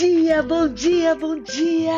dia, bom dia, bom dia!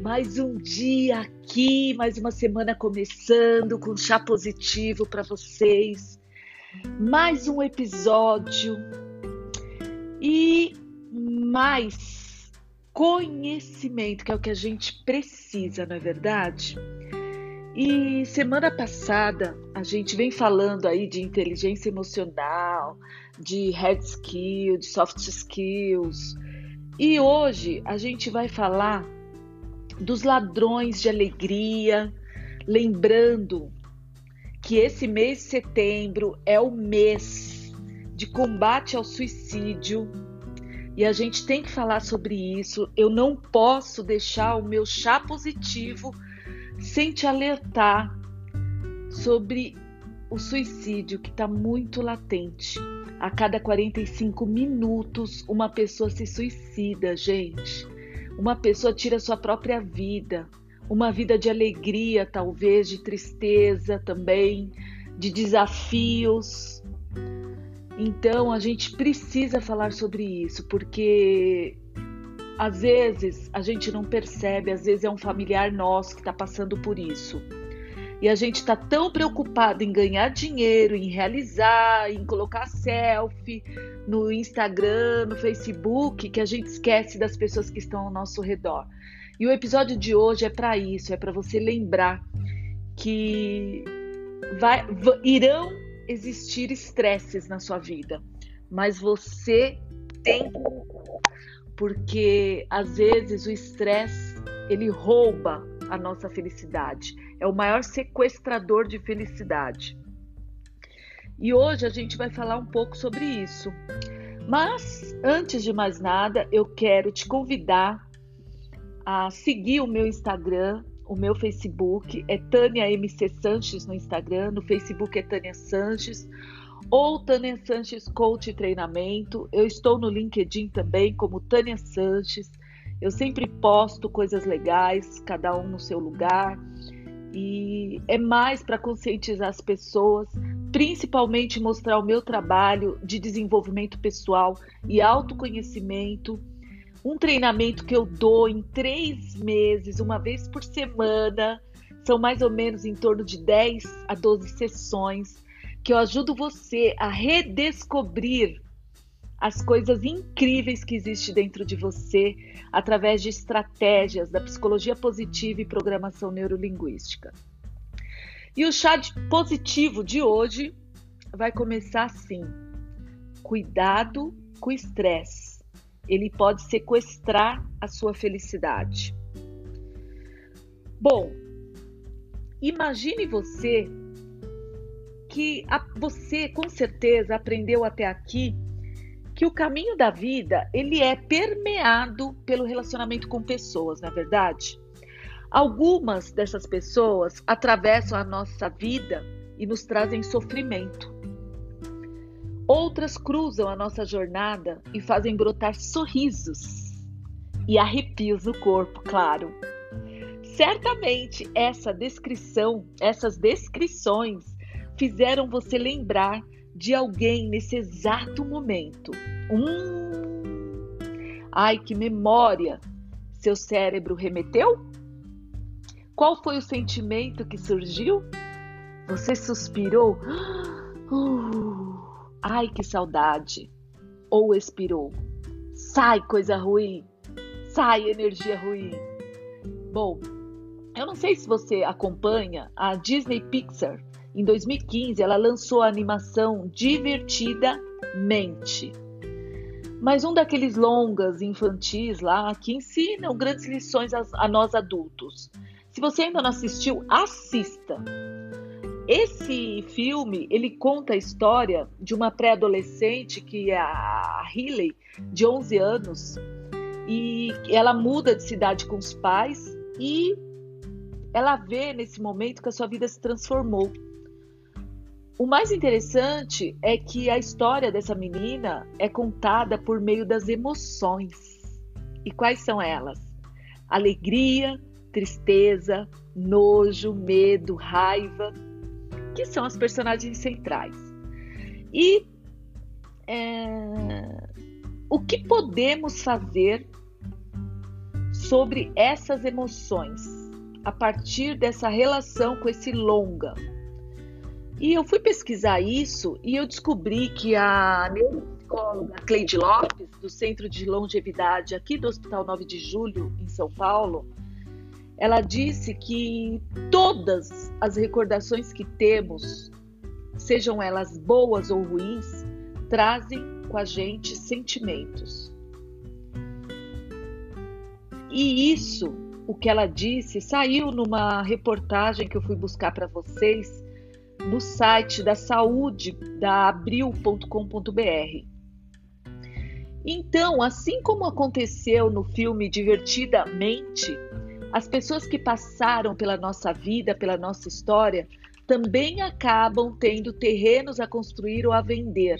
Mais um dia aqui, mais uma semana começando com chá positivo para vocês. Mais um episódio e mais conhecimento, que é o que a gente precisa, não é verdade? E semana passada a gente vem falando aí de inteligência emocional, de hard skill, de soft skills. E hoje a gente vai falar dos ladrões de alegria, lembrando que esse mês de setembro é o mês de combate ao suicídio e a gente tem que falar sobre isso. Eu não posso deixar o meu chá positivo sem te alertar sobre o suicídio que está muito latente. A cada 45 minutos, uma pessoa se suicida, gente. Uma pessoa tira sua própria vida. Uma vida de alegria, talvez, de tristeza também, de desafios. Então, a gente precisa falar sobre isso, porque às vezes a gente não percebe, às vezes é um familiar nosso que está passando por isso. E a gente está tão preocupado em ganhar dinheiro, em realizar, em colocar selfie no Instagram, no Facebook, que a gente esquece das pessoas que estão ao nosso redor. E o episódio de hoje é para isso, é para você lembrar que vai, irão existir estresses na sua vida, mas você tem porque às vezes o estresse ele rouba a nossa felicidade, é o maior sequestrador de felicidade. E hoje a gente vai falar um pouco sobre isso. Mas antes de mais nada, eu quero te convidar a seguir o meu Instagram, o meu Facebook é Tânia MC Sanches no Instagram, no Facebook é Tânia Sanches ou Tânia Sanches Coach Treinamento. Eu estou no LinkedIn também como Tânia Sanches. Eu sempre posto coisas legais, cada um no seu lugar. E é mais para conscientizar as pessoas, principalmente mostrar o meu trabalho de desenvolvimento pessoal e autoconhecimento. Um treinamento que eu dou em três meses, uma vez por semana. São mais ou menos em torno de 10 a 12 sessões que eu ajudo você a redescobrir as coisas incríveis que existem dentro de você através de estratégias da psicologia positiva e programação neurolinguística. E o chá positivo de hoje vai começar assim: cuidado com o estresse. Ele pode sequestrar a sua felicidade. Bom, imagine você que você com certeza aprendeu até aqui que o caminho da vida ele é permeado pelo relacionamento com pessoas, na é verdade. Algumas dessas pessoas atravessam a nossa vida e nos trazem sofrimento. Outras cruzam a nossa jornada e fazem brotar sorrisos e arrepios no corpo, claro. Certamente essa descrição, essas descrições fizeram você lembrar de alguém nesse exato momento. Hum, ai, que memória! Seu cérebro remeteu? Qual foi o sentimento que surgiu? Você suspirou? Uh, ai, que saudade! Ou expirou? Sai coisa ruim! Sai energia ruim! Bom, eu não sei se você acompanha a Disney Pixar em 2015, ela lançou a animação Divertidamente. Mas um daqueles longas infantis lá que ensinam grandes lições a, a nós adultos. Se você ainda não assistiu, assista. Esse filme, ele conta a história de uma pré-adolescente que é a Riley, de 11 anos, e ela muda de cidade com os pais e ela vê nesse momento que a sua vida se transformou. O mais interessante é que a história dessa menina é contada por meio das emoções. E quais são elas? Alegria, tristeza, nojo, medo, raiva, que são as personagens centrais. E é, o que podemos fazer sobre essas emoções a partir dessa relação com esse longa? E eu fui pesquisar isso e eu descobri que a neuropsicóloga Cleide Lopes, do Centro de Longevidade aqui do Hospital 9 de Julho, em São Paulo, ela disse que todas as recordações que temos, sejam elas boas ou ruins, trazem com a gente sentimentos. E isso, o que ela disse, saiu numa reportagem que eu fui buscar para vocês no site da saúde da abril.com.br. Então, assim como aconteceu no filme Divertidamente, as pessoas que passaram pela nossa vida, pela nossa história, também acabam tendo terrenos a construir ou a vender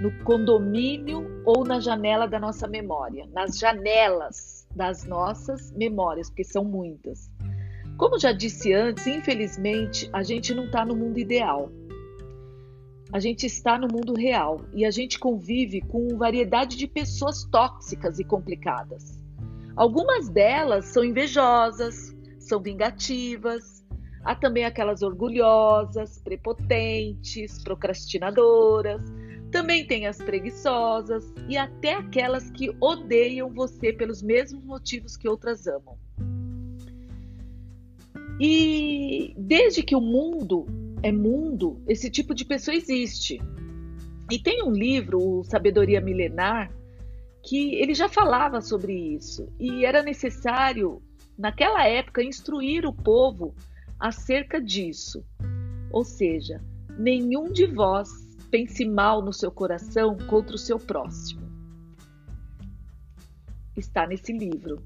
no condomínio ou na janela da nossa memória, nas janelas das nossas memórias, porque são muitas. Como já disse antes, infelizmente, a gente não está no mundo ideal. A gente está no mundo real e a gente convive com variedade de pessoas tóxicas e complicadas. Algumas delas são invejosas, são vingativas. Há também aquelas orgulhosas, prepotentes, procrastinadoras. Também tem as preguiçosas e até aquelas que odeiam você pelos mesmos motivos que outras amam. E desde que o mundo é mundo, esse tipo de pessoa existe. E tem um livro, o Sabedoria Milenar, que ele já falava sobre isso e era necessário, naquela época, instruir o povo acerca disso. Ou seja, nenhum de vós pense mal no seu coração contra o seu próximo. Está nesse livro.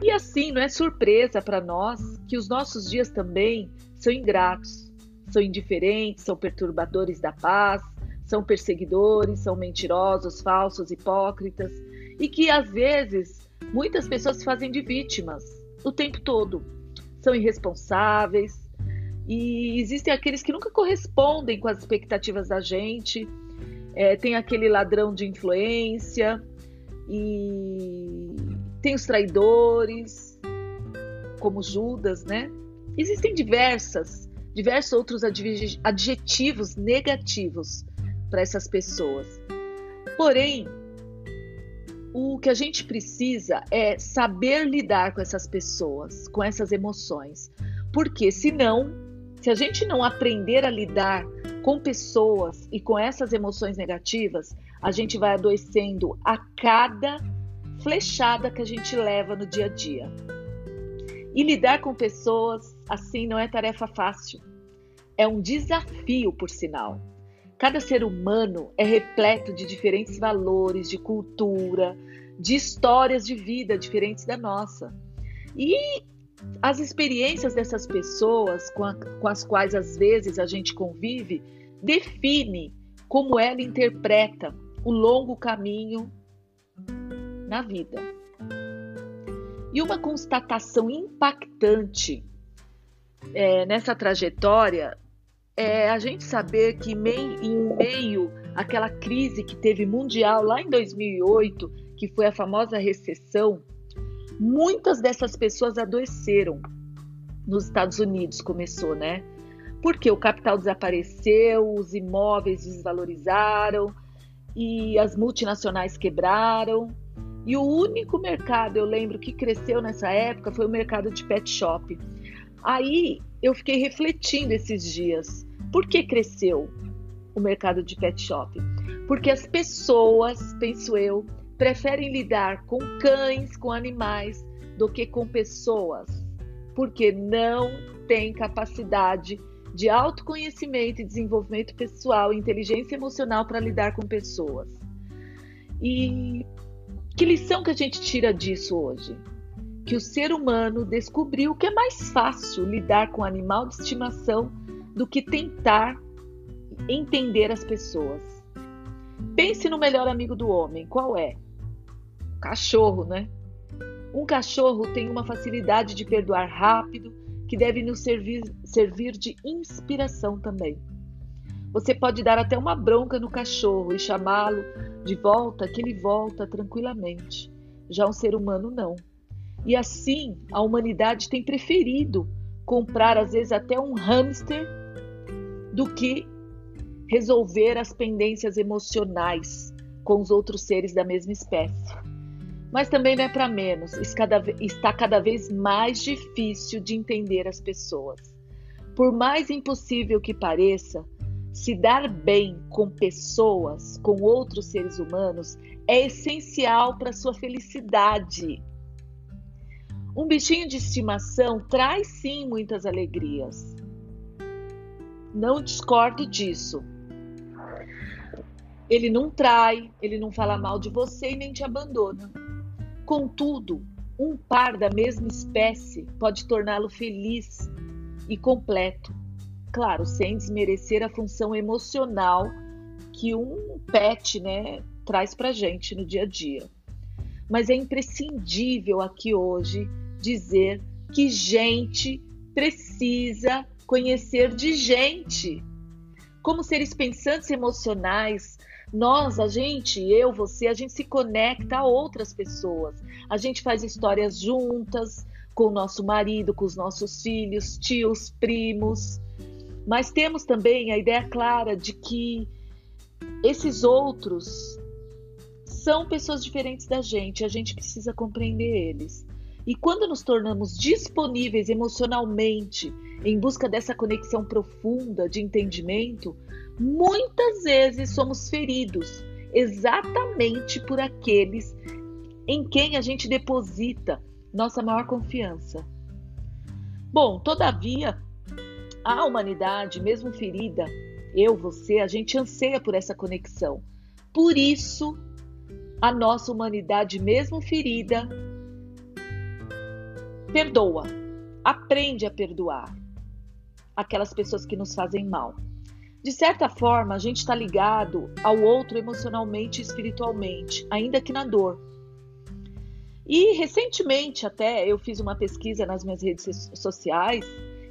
E assim, não é surpresa para nós que os nossos dias também são ingratos, são indiferentes, são perturbadores da paz, são perseguidores, são mentirosos, falsos, hipócritas e que às vezes muitas pessoas se fazem de vítimas o tempo todo. São irresponsáveis e existem aqueles que nunca correspondem com as expectativas da gente. É, tem aquele ladrão de influência e tem os traidores, como Judas, né? Existem diversas, diversos outros adjetivos negativos para essas pessoas. Porém, o que a gente precisa é saber lidar com essas pessoas, com essas emoções. Porque senão, se a gente não aprender a lidar com pessoas e com essas emoções negativas, a gente vai adoecendo a cada flechada que a gente leva no dia a dia. E lidar com pessoas assim não é tarefa fácil. É um desafio, por sinal. Cada ser humano é repleto de diferentes valores, de cultura, de histórias de vida diferentes da nossa. E as experiências dessas pessoas com, a, com as quais às vezes a gente convive define como ela interpreta o longo caminho na vida. E uma constatação impactante é, nessa trajetória é a gente saber que mei, em meio àquela crise que teve mundial lá em 2008, que foi a famosa recessão, muitas dessas pessoas adoeceram. Nos Estados Unidos começou, né? Porque o capital desapareceu, os imóveis desvalorizaram e as multinacionais quebraram. E o único mercado, eu lembro, que cresceu nessa época foi o mercado de pet shop. Aí eu fiquei refletindo esses dias. Por que cresceu o mercado de pet shop? Porque as pessoas, penso eu, preferem lidar com cães, com animais, do que com pessoas, porque não têm capacidade de autoconhecimento e desenvolvimento pessoal, inteligência emocional para lidar com pessoas. E que lição que a gente tira disso hoje? Que o ser humano descobriu que é mais fácil lidar com animal de estimação do que tentar entender as pessoas. Pense no melhor amigo do homem, qual é? Cachorro, né? Um cachorro tem uma facilidade de perdoar rápido que deve nos servir, servir de inspiração também. Você pode dar até uma bronca no cachorro e chamá-lo de volta, que ele volta tranquilamente. Já um ser humano não. E assim, a humanidade tem preferido comprar às vezes até um hamster do que resolver as pendências emocionais com os outros seres da mesma espécie. Mas também não é para menos, está cada vez mais difícil de entender as pessoas. Por mais impossível que pareça, se dar bem com pessoas, com outros seres humanos, é essencial para sua felicidade. Um bichinho de estimação traz sim muitas alegrias. Não discordo disso. Ele não trai, ele não fala mal de você e nem te abandona. Contudo, um par da mesma espécie pode torná-lo feliz e completo. Claro, sem desmerecer a função emocional que um pet né, traz para gente no dia a dia. Mas é imprescindível aqui hoje dizer que gente precisa conhecer de gente. Como seres pensantes emocionais, nós, a gente, eu, você, a gente se conecta a outras pessoas. A gente faz histórias juntas com o nosso marido, com os nossos filhos, tios, primos. Mas temos também a ideia clara de que esses outros são pessoas diferentes da gente, a gente precisa compreender eles. E quando nos tornamos disponíveis emocionalmente em busca dessa conexão profunda de entendimento, muitas vezes somos feridos exatamente por aqueles em quem a gente deposita nossa maior confiança. Bom, todavia, a humanidade, mesmo ferida, eu, você, a gente anseia por essa conexão. Por isso, a nossa humanidade, mesmo ferida, perdoa, aprende a perdoar aquelas pessoas que nos fazem mal. De certa forma, a gente está ligado ao outro emocionalmente e espiritualmente, ainda que na dor. E recentemente, até eu fiz uma pesquisa nas minhas redes sociais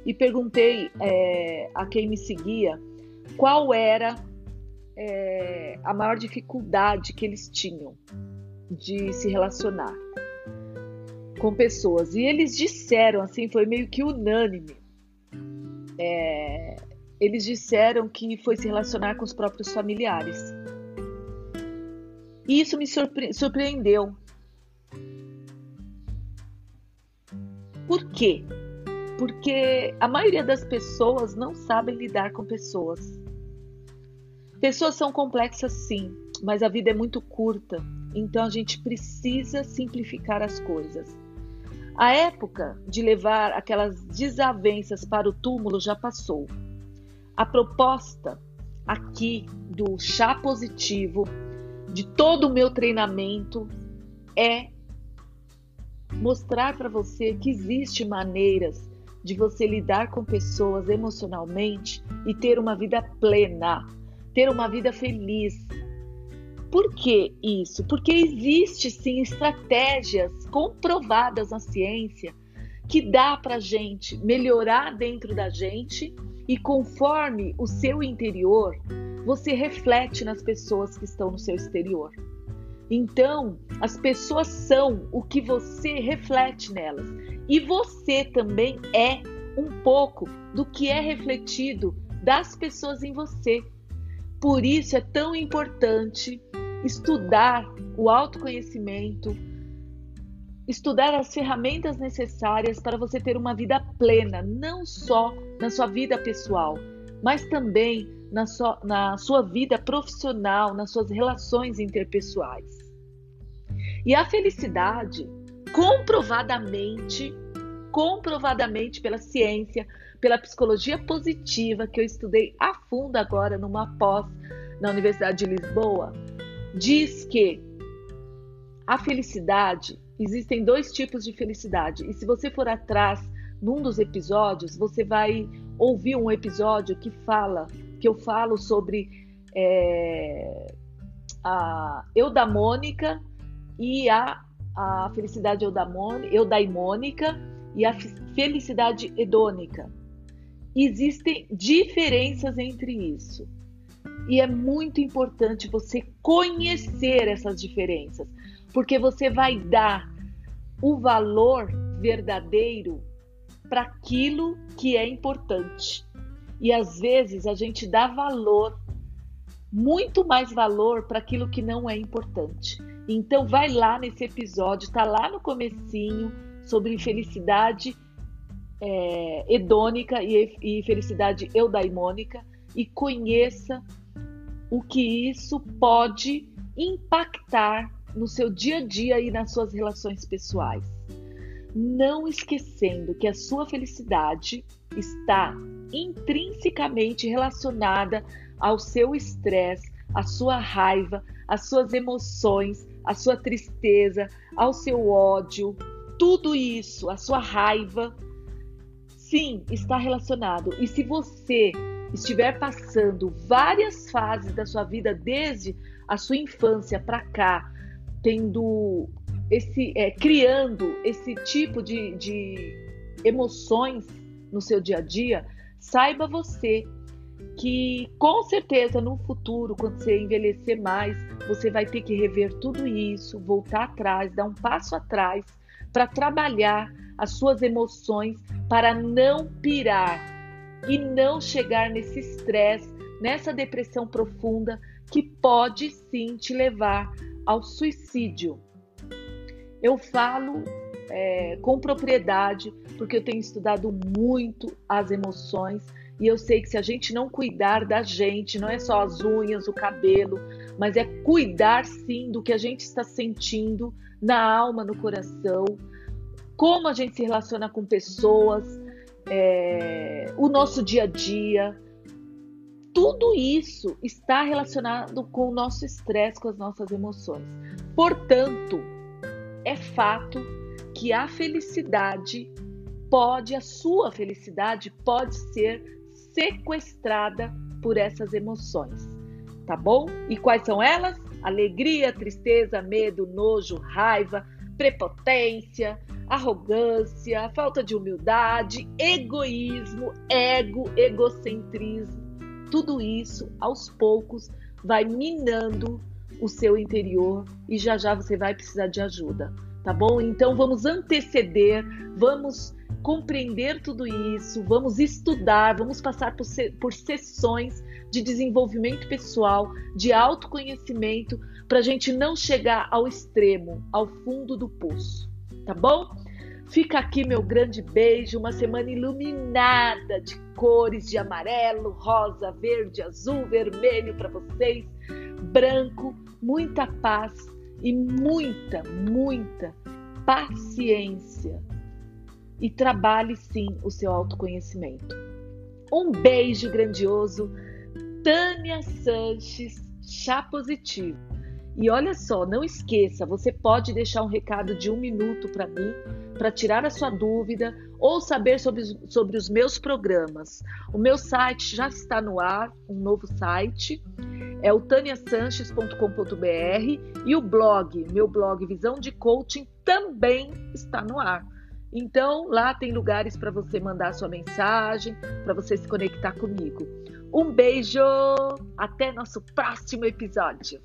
e perguntei é, a quem me seguia qual era é, a maior dificuldade que eles tinham de se relacionar com pessoas. E eles disseram, assim, foi meio que unânime. É, eles disseram que foi se relacionar com os próprios familiares. E isso me surpre surpreendeu. Por quê? Porque a maioria das pessoas não sabem lidar com pessoas. Pessoas são complexas, sim, mas a vida é muito curta, então a gente precisa simplificar as coisas. A época de levar aquelas desavenças para o túmulo já passou. A proposta aqui do chá positivo, de todo o meu treinamento, é mostrar para você que existe maneiras de você lidar com pessoas emocionalmente e ter uma vida plena, ter uma vida feliz. Por que isso? Porque existe sim estratégias comprovadas na ciência que dá para gente melhorar dentro da gente e conforme o seu interior, você reflete nas pessoas que estão no seu exterior. Então, as pessoas são o que você reflete nelas. E você também é um pouco do que é refletido das pessoas em você. Por isso é tão importante estudar o autoconhecimento, estudar as ferramentas necessárias para você ter uma vida plena, não só na sua vida pessoal, mas também na sua, na sua vida profissional, nas suas relações interpessoais. E a felicidade, comprovadamente, comprovadamente pela ciência, pela psicologia positiva, que eu estudei a fundo agora numa pós na Universidade de Lisboa, diz que a felicidade existem dois tipos de felicidade. E se você for atrás num dos episódios, você vai ouvir um episódio que fala, que eu falo sobre é, a eudamônica e a, a felicidade eudaimônica e a felicidade hedônica. Existem diferenças entre isso. E é muito importante você conhecer essas diferenças, porque você vai dar o valor verdadeiro para aquilo que é importante. E às vezes a gente dá valor, muito mais valor para aquilo que não é importante. Então vai lá nesse episódio, tá lá no comecinho sobre felicidade é, hedônica e, e felicidade eudaimônica e conheça o que isso pode impactar no seu dia a dia e nas suas relações pessoais. Não esquecendo que a sua felicidade está intrinsecamente relacionada ao seu estresse, à sua raiva, às suas emoções, à sua tristeza, ao seu ódio, tudo isso, a sua raiva, sim, está relacionado. E se você estiver passando várias fases da sua vida desde a sua infância para cá, tendo esse, é, criando esse tipo de, de emoções no seu dia a dia, saiba você que com certeza no futuro, quando você envelhecer mais, você vai ter que rever tudo isso, voltar atrás, dar um passo atrás para trabalhar as suas emoções para não pirar e não chegar nesse estresse, nessa depressão profunda que pode sim te levar ao suicídio. Eu falo é, com propriedade porque eu tenho estudado muito as emoções e eu sei que se a gente não cuidar da gente, não é só as unhas, o cabelo, mas é cuidar sim do que a gente está sentindo na alma, no coração, como a gente se relaciona com pessoas, é, o nosso dia a dia. Tudo isso está relacionado com o nosso estresse, com as nossas emoções. Portanto, é fato que a felicidade pode, a sua felicidade pode ser sequestrada por essas emoções, tá bom? E quais são elas? Alegria, tristeza, medo, nojo, raiva, prepotência, arrogância, falta de humildade, egoísmo, ego, egocentrismo. Tudo isso, aos poucos, vai minando o seu interior e já já você vai precisar de ajuda, tá bom? Então vamos anteceder, vamos compreender tudo isso, vamos estudar, vamos passar por, por sessões de desenvolvimento pessoal, de autoconhecimento, para a gente não chegar ao extremo, ao fundo do poço, tá bom? Fica aqui meu grande beijo, uma semana iluminada de cores de amarelo, rosa, verde, azul, vermelho para vocês, branco, muita paz e muita, muita paciência e trabalhe sim o seu autoconhecimento. Um beijo grandioso, Tânia Sanches, chá positivo. E olha só, não esqueça, você pode deixar um recado de um minuto para mim, para tirar a sua dúvida ou saber sobre, sobre os meus programas. O meu site já está no ar, um novo site, é o taniasanches.com.br e o blog, meu blog Visão de Coaching, também está no ar. Então, lá tem lugares para você mandar sua mensagem, para você se conectar comigo. Um beijo, até nosso próximo episódio.